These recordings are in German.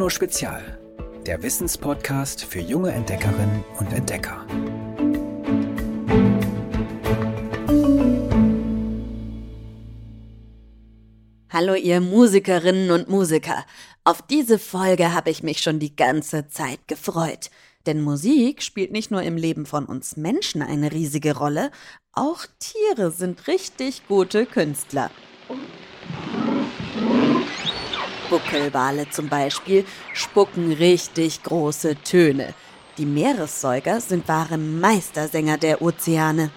Bruno Spezial, der Wissenspodcast für junge Entdeckerinnen und Entdecker. Hallo ihr Musikerinnen und Musiker. Auf diese Folge habe ich mich schon die ganze Zeit gefreut. Denn Musik spielt nicht nur im Leben von uns Menschen eine riesige Rolle, auch Tiere sind richtig gute Künstler. Buckelwale zum Beispiel spucken richtig große Töne. Die Meeressäuger sind wahre Meistersänger der Ozeane.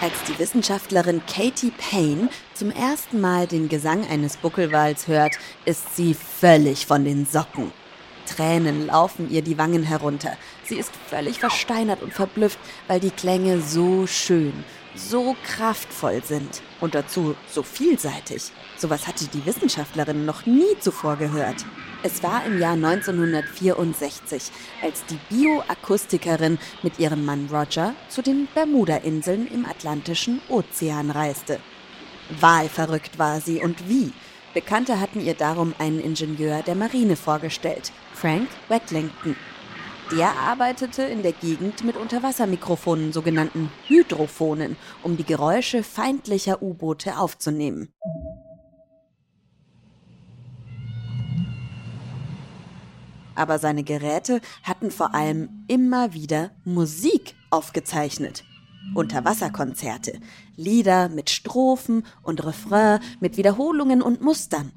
Als die Wissenschaftlerin Katie Payne zum ersten Mal den Gesang eines Buckelwals hört, ist sie völlig von den Socken. Tränen laufen ihr die Wangen herunter. Sie ist völlig versteinert und verblüfft, weil die Klänge so schön, so kraftvoll sind und dazu so vielseitig. Sowas hatte die Wissenschaftlerin noch nie zuvor gehört. Es war im Jahr 1964, als die Bioakustikerin mit ihrem Mann Roger zu den Bermuda-Inseln im Atlantischen Ozean reiste. Wahlverrückt war sie und wie. Bekannte hatten ihr darum einen Ingenieur der Marine vorgestellt, Frank Wettlington. Der arbeitete in der Gegend mit Unterwassermikrofonen, sogenannten Hydrophonen, um die Geräusche feindlicher U-Boote aufzunehmen. aber seine Geräte hatten vor allem immer wieder Musik aufgezeichnet. Unterwasserkonzerte, Lieder mit Strophen und Refrain, mit Wiederholungen und Mustern.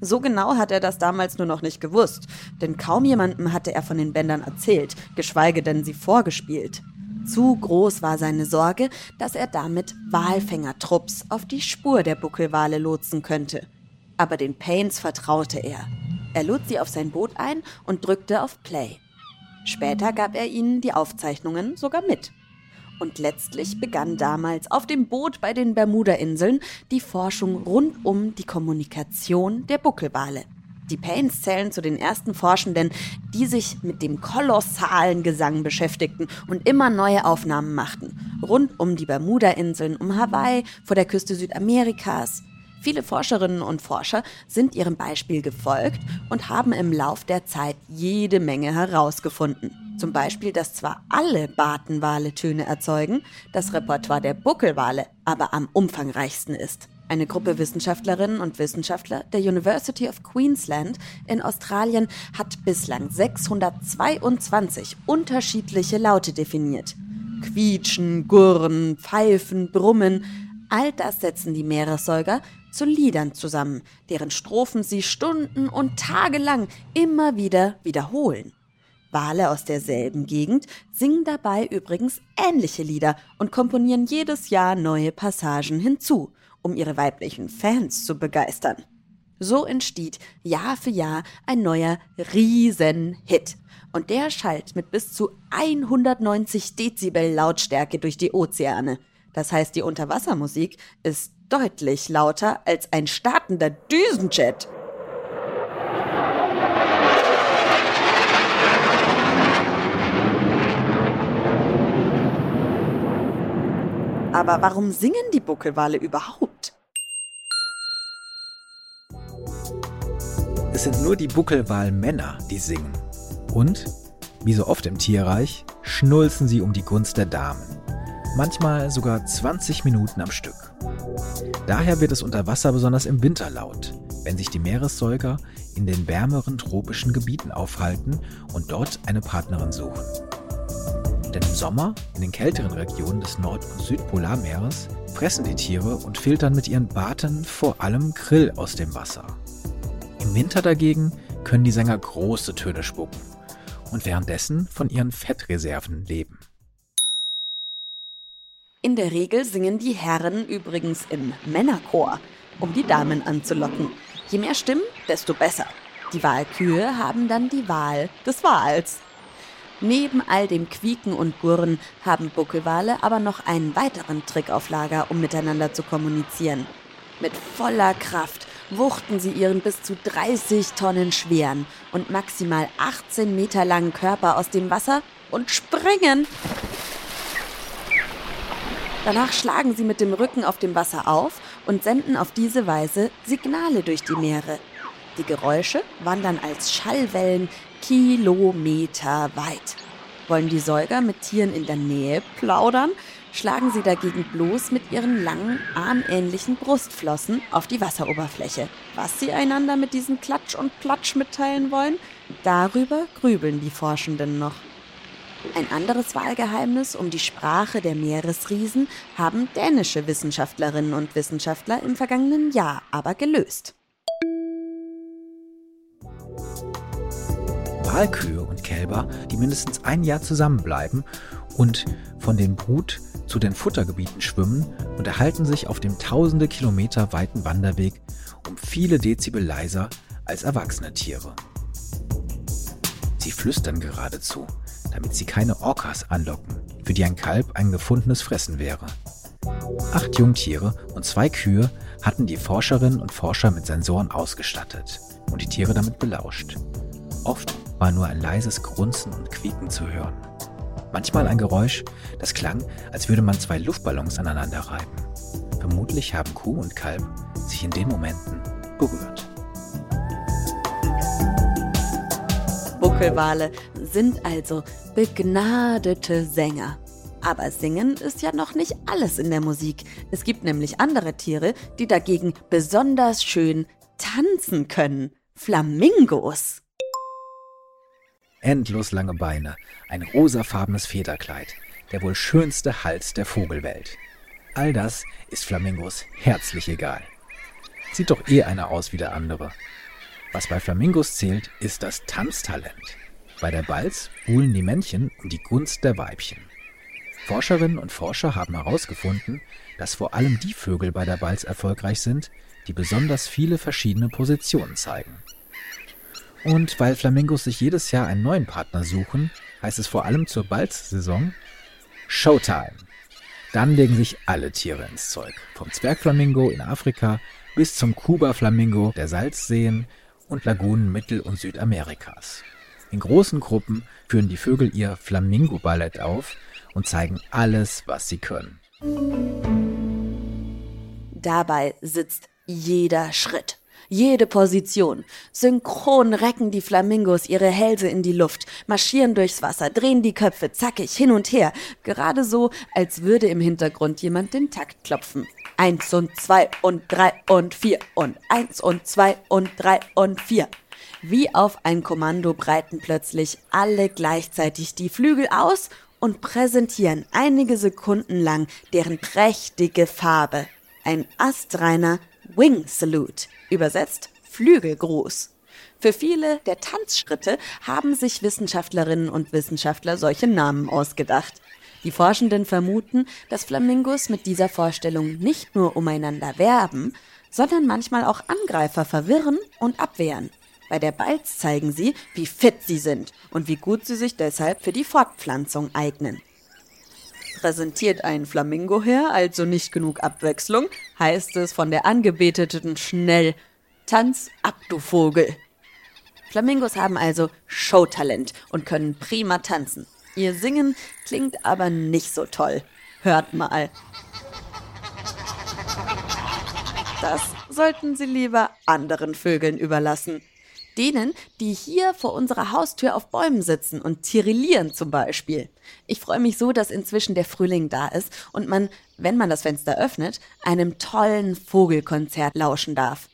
So genau hat er das damals nur noch nicht gewusst, denn kaum jemandem hatte er von den Bändern erzählt, geschweige denn sie vorgespielt. Zu groß war seine Sorge, dass er damit Walfängertrupps auf die Spur der Buckelwale lotsen könnte. Aber den Pains vertraute er. Er lud sie auf sein Boot ein und drückte auf Play. Später gab er ihnen die Aufzeichnungen sogar mit. Und letztlich begann damals auf dem Boot bei den Bermuda-Inseln die Forschung rund um die Kommunikation der Buckelwale. Die Paynes zählen zu den ersten Forschenden, die sich mit dem kolossalen Gesang beschäftigten und immer neue Aufnahmen machten. Rund um die Bermuda-Inseln, um Hawaii, vor der Küste Südamerikas. Viele Forscherinnen und Forscher sind ihrem Beispiel gefolgt und haben im Lauf der Zeit jede Menge herausgefunden. Zum Beispiel, dass zwar alle Bartenwale Töne erzeugen, das Repertoire der Buckelwale aber am umfangreichsten ist. Eine Gruppe Wissenschaftlerinnen und Wissenschaftler der University of Queensland in Australien hat bislang 622 unterschiedliche Laute definiert. Quietschen, Gurren, Pfeifen, Brummen, all das setzen die Meeressäuger zu Liedern zusammen, deren Strophen sie Stunden und Tage lang immer wieder wiederholen. Wale aus derselben Gegend singen dabei übrigens ähnliche Lieder und komponieren jedes Jahr neue Passagen hinzu, um ihre weiblichen Fans zu begeistern. So entsteht Jahr für Jahr ein neuer Riesenhit. Und der schallt mit bis zu 190 Dezibel Lautstärke durch die Ozeane. Das heißt, die Unterwassermusik ist deutlich lauter als ein startender Düsenjet. Aber warum singen die Buckelwale überhaupt? Es sind nur die Buckelwalmänner, die singen. Und, wie so oft im Tierreich, schnulzen sie um die Gunst der Damen manchmal sogar 20 Minuten am Stück. Daher wird es unter Wasser besonders im Winter laut, wenn sich die Meeressäuger in den wärmeren tropischen Gebieten aufhalten und dort eine Partnerin suchen. Denn im Sommer, in den kälteren Regionen des Nord- und Südpolarmeeres, fressen die Tiere und filtern mit ihren Barten vor allem Krill aus dem Wasser. Im Winter dagegen können die Sänger große Töne spucken und währenddessen von ihren Fettreserven leben. In der Regel singen die Herren übrigens im Männerchor, um die Damen anzulocken. Je mehr Stimmen, desto besser. Die Wahlkühe haben dann die Wahl des Wals. Neben all dem Quieken und Gurren haben Buckelwale aber noch einen weiteren Trick auf Lager, um miteinander zu kommunizieren. Mit voller Kraft wuchten sie ihren bis zu 30 Tonnen schweren und maximal 18 Meter langen Körper aus dem Wasser und springen Danach schlagen sie mit dem Rücken auf dem Wasser auf und senden auf diese Weise Signale durch die Meere. Die Geräusche wandern als Schallwellen kilometerweit. Wollen die Säuger mit Tieren in der Nähe plaudern, schlagen sie dagegen bloß mit ihren langen, armähnlichen Brustflossen auf die Wasseroberfläche. Was sie einander mit diesem Klatsch und Platsch mitteilen wollen, darüber grübeln die Forschenden noch. Ein anderes Wahlgeheimnis um die Sprache der Meeresriesen haben dänische Wissenschaftlerinnen und Wissenschaftler im vergangenen Jahr aber gelöst. Walkühe und Kälber, die mindestens ein Jahr zusammenbleiben und von den Brut- zu den Futtergebieten schwimmen, unterhalten sich auf dem tausende Kilometer weiten Wanderweg um viele Dezibel leiser als erwachsene Tiere. Sie flüstern geradezu, damit sie keine Orcas anlocken, für die ein Kalb ein gefundenes Fressen wäre. Acht Jungtiere und zwei Kühe hatten die Forscherinnen und Forscher mit Sensoren ausgestattet und die Tiere damit belauscht. Oft war nur ein leises Grunzen und Quieken zu hören. Manchmal ein Geräusch, das klang, als würde man zwei Luftballons aneinander reiben. Vermutlich haben Kuh und Kalb sich in den Momenten berührt. Buckelwale sind also begnadete Sänger. Aber singen ist ja noch nicht alles in der Musik. Es gibt nämlich andere Tiere, die dagegen besonders schön tanzen können. Flamingos endlos lange Beine, ein rosafarbenes Federkleid, der wohl schönste Hals der Vogelwelt. All das ist Flamingos herzlich egal. Sieht doch eh einer aus wie der andere. Was bei Flamingos zählt, ist das Tanztalent. Bei der Balz buhlen die Männchen um die Gunst der Weibchen. Forscherinnen und Forscher haben herausgefunden, dass vor allem die Vögel bei der Balz erfolgreich sind, die besonders viele verschiedene Positionen zeigen. Und weil Flamingos sich jedes Jahr einen neuen Partner suchen, heißt es vor allem zur Balzsaison Showtime. Dann legen sich alle Tiere ins Zeug. Vom Zwergflamingo in Afrika bis zum Kuba-Flamingo der Salzseen und Lagunen Mittel- und Südamerikas. In großen Gruppen führen die Vögel ihr Flamingo-Ballett auf und zeigen alles, was sie können. Dabei sitzt jeder Schritt jede Position. Synchron recken die Flamingos ihre Hälse in die Luft, marschieren durchs Wasser, drehen die Köpfe zackig hin und her, gerade so, als würde im Hintergrund jemand den Takt klopfen. Eins und zwei und drei und vier und eins und zwei und drei und vier. Wie auf ein Kommando breiten plötzlich alle gleichzeitig die Flügel aus und präsentieren einige Sekunden lang deren prächtige Farbe. Ein astreiner Wing Salute, übersetzt Flügelgruß. Für viele der Tanzschritte haben sich Wissenschaftlerinnen und Wissenschaftler solche Namen ausgedacht. Die Forschenden vermuten, dass Flamingos mit dieser Vorstellung nicht nur umeinander werben, sondern manchmal auch Angreifer verwirren und abwehren. Bei der Balz zeigen sie, wie fit sie sind und wie gut sie sich deshalb für die Fortpflanzung eignen. Präsentiert ein Flamingo her, also nicht genug Abwechslung, heißt es von der Angebeteten schnell Tanz ab, du Vogel. Flamingos haben also Showtalent und können prima tanzen. Ihr Singen klingt aber nicht so toll. Hört mal. Das sollten Sie lieber anderen Vögeln überlassen. Denen, die hier vor unserer Haustür auf Bäumen sitzen und tirillieren zum Beispiel. Ich freue mich so, dass inzwischen der Frühling da ist und man, wenn man das Fenster öffnet, einem tollen Vogelkonzert lauschen darf.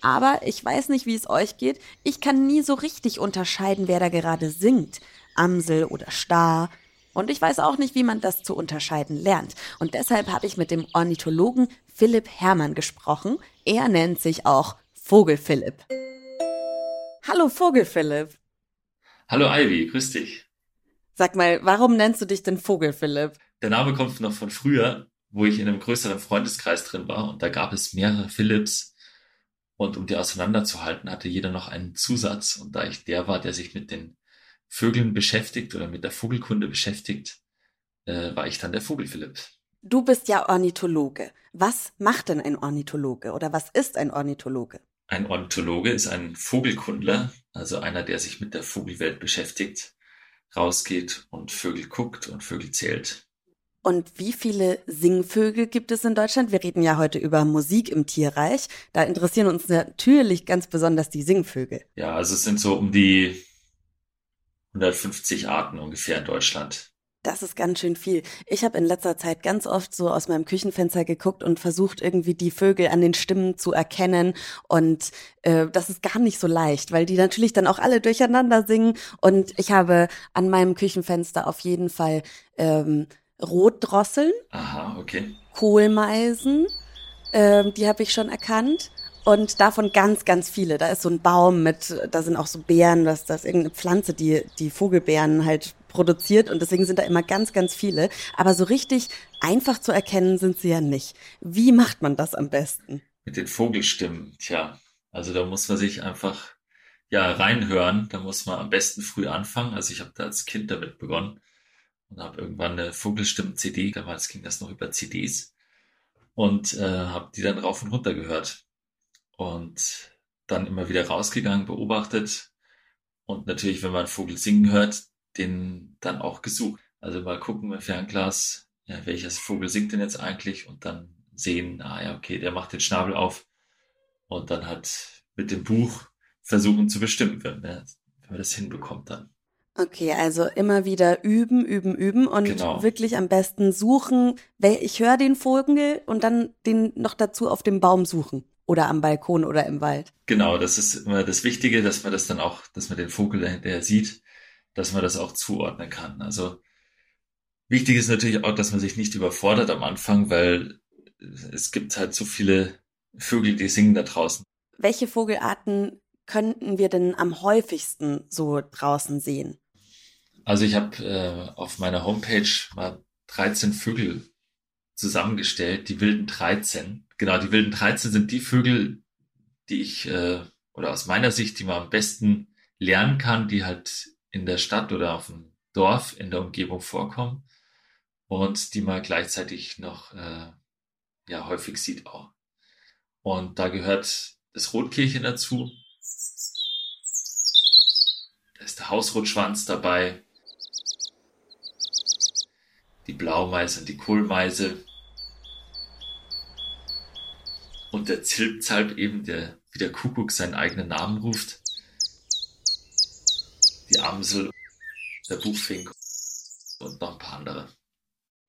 Aber ich weiß nicht, wie es euch geht. Ich kann nie so richtig unterscheiden, wer da gerade singt. Amsel oder Star. Und ich weiß auch nicht, wie man das zu unterscheiden lernt. Und deshalb habe ich mit dem Ornithologen Philipp Herrmann gesprochen. Er nennt sich auch Vogel Philipp. Hallo Vogel Philipp. Hallo Ivy, grüß dich. Sag mal, warum nennst du dich denn Vogel Philipp? Der Name kommt noch von früher, wo ich in einem größeren Freundeskreis drin war und da gab es mehrere Philips. Und um die auseinanderzuhalten, hatte jeder noch einen Zusatz. Und da ich der war, der sich mit den Vögeln beschäftigt oder mit der Vogelkunde beschäftigt, äh, war ich dann der Vogel Philipp. Du bist ja Ornithologe. Was macht denn ein Ornithologe oder was ist ein Ornithologe? Ein Ornithologe ist ein Vogelkundler, also einer, der sich mit der Vogelwelt beschäftigt, rausgeht und Vögel guckt und Vögel zählt. Und wie viele Singvögel gibt es in Deutschland? Wir reden ja heute über Musik im Tierreich. Da interessieren uns natürlich ganz besonders die Singvögel. Ja, also es sind so um die 150 Arten ungefähr in Deutschland. Das ist ganz schön viel. Ich habe in letzter Zeit ganz oft so aus meinem Küchenfenster geguckt und versucht, irgendwie die Vögel an den Stimmen zu erkennen. Und äh, das ist gar nicht so leicht, weil die natürlich dann auch alle durcheinander singen. Und ich habe an meinem Küchenfenster auf jeden Fall ähm, Rotdrosseln. Aha, okay. Kohlmeisen, ähm, die habe ich schon erkannt. Und davon ganz, ganz viele. Da ist so ein Baum mit, da sind auch so Beeren, das, das ist irgendeine Pflanze, die die Vogelbeeren halt produziert und deswegen sind da immer ganz, ganz viele. Aber so richtig einfach zu erkennen sind sie ja nicht. Wie macht man das am besten? Mit den Vogelstimmen, tja. Also da muss man sich einfach ja reinhören. Da muss man am besten früh anfangen. Also ich habe da als Kind damit begonnen und habe irgendwann eine Vogelstimmen-CD, damals ging das noch über CDs und äh, habe die dann rauf und runter gehört und dann immer wieder rausgegangen, beobachtet und natürlich, wenn man einen Vogel singen hört, den dann auch gesucht. Also mal gucken mit Fernglas, ja, welcher Vogel singt denn jetzt eigentlich und dann sehen, ah ja, okay, der macht den Schnabel auf und dann halt mit dem Buch versuchen zu bestimmen, wenn, wenn man das hinbekommt dann. Okay, also immer wieder üben, üben, üben und Genau. wirklich am besten suchen. Ich höre den Vogel und dann den noch dazu auf dem Baum suchen oder am Balkon oder im Wald. Genau, das ist immer das Wichtige, dass man das dann auch, dass man den Vogel dahinter sieht, dass man das auch zuordnen kann. Also wichtig ist natürlich auch, dass man sich nicht überfordert am Anfang, weil es gibt halt so viele Vögel, die singen da draußen. Welche Vogelarten könnten wir denn am häufigsten so draußen sehen? Also ich habe äh, auf meiner Homepage mal 13 Vögel zusammengestellt, die wilden 13. Genau, die wilden 13 sind die Vögel, die ich, äh, oder aus meiner Sicht, die man am besten lernen kann, die halt in der Stadt oder auf dem Dorf in der Umgebung vorkommen und die man gleichzeitig noch äh, ja häufig sieht auch. Und da gehört das Rotkehlchen dazu. Da ist der Hausrotschwanz dabei, die Blaumeise und die Kohlmeise und der Zilpzalp eben, der wie der Kuckuck seinen eigenen Namen ruft. Die Amsel, der Buchfink und noch ein paar andere.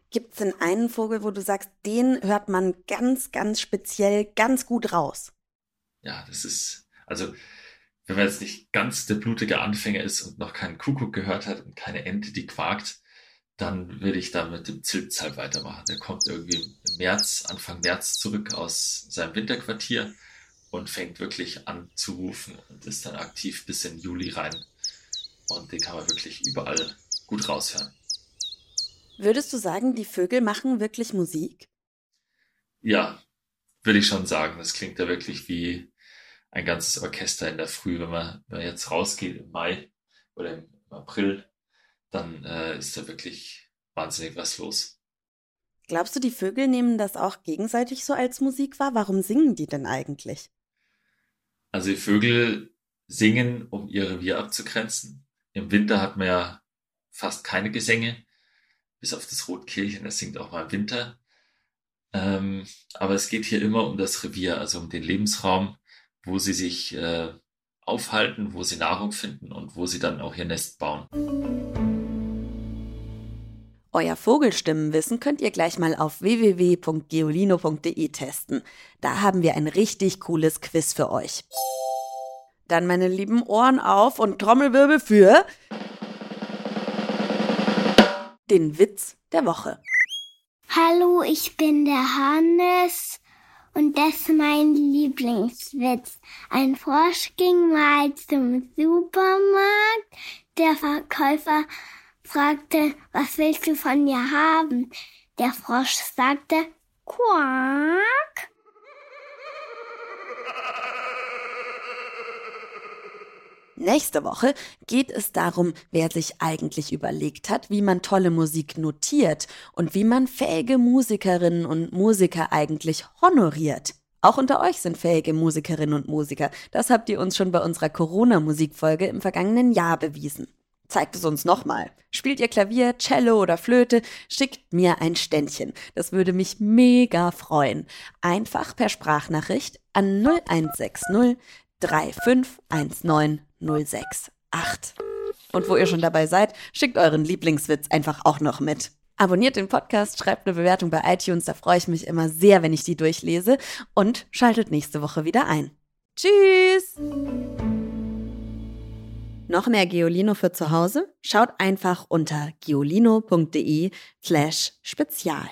Gibt es denn einen Vogel, wo du sagst, den hört man ganz, ganz speziell, ganz gut raus? Ja, das ist, also, wenn man jetzt nicht ganz der blutige Anfänger ist und noch keinen Kuckuck gehört hat und keine Ente, die quakt, dann würde ich da mit dem Zilpzalp weitermachen. Der kommt irgendwie im März, Anfang März zurück aus seinem Winterquartier und fängt wirklich an zu rufen und ist dann aktiv bis in Juli rein. Und den kann man wirklich überall gut raushören. Würdest du sagen, die Vögel machen wirklich Musik? Ja, würde ich schon sagen. Das klingt ja wirklich wie ein ganzes Orchester in der Früh. Wenn man, wenn man jetzt rausgeht im Mai oder im April, dann äh, ist da wirklich wahnsinnig was los. Glaubst du, die Vögel nehmen das auch gegenseitig so als Musik wahr? Warum singen die denn eigentlich? Also die Vögel singen, um ihr Revier abzugrenzen. Im Winter hat man ja fast keine Gesänge, bis auf das Rotkehlchen, das singt auch mal im Winter. Ähm, aber es geht hier immer um das Revier, also um den Lebensraum, wo sie sich äh, aufhalten, wo sie Nahrung finden und wo sie dann auch ihr Nest bauen. Euer Vogelstimmenwissen könnt ihr gleich mal auf www.geolino.de testen. Da haben wir ein richtig cooles Quiz für euch. Dann meine lieben Ohren auf und Trommelwirbel für den Witz der Woche. Hallo, ich bin der Hannes und das ist mein Lieblingswitz. Ein Frosch ging mal zum Supermarkt. Der Verkäufer fragte, was willst du von mir haben? Der Frosch sagte, Quack. Nächste Woche geht es darum, wer sich eigentlich überlegt hat, wie man tolle Musik notiert und wie man fähige Musikerinnen und Musiker eigentlich honoriert. Auch unter euch sind fähige Musikerinnen und Musiker. Das habt ihr uns schon bei unserer Corona-Musikfolge im vergangenen Jahr bewiesen. Zeigt es uns nochmal. Spielt ihr Klavier, Cello oder Flöte? Schickt mir ein Ständchen. Das würde mich mega freuen. Einfach per Sprachnachricht an 0160 3519 068. Und wo ihr schon dabei seid, schickt euren Lieblingswitz einfach auch noch mit. Abonniert den Podcast, schreibt eine Bewertung bei iTunes, da freue ich mich immer sehr, wenn ich die durchlese und schaltet nächste Woche wieder ein. Tschüss! Noch mehr Geolino für zu Hause? Schaut einfach unter geolino.de slash spezial.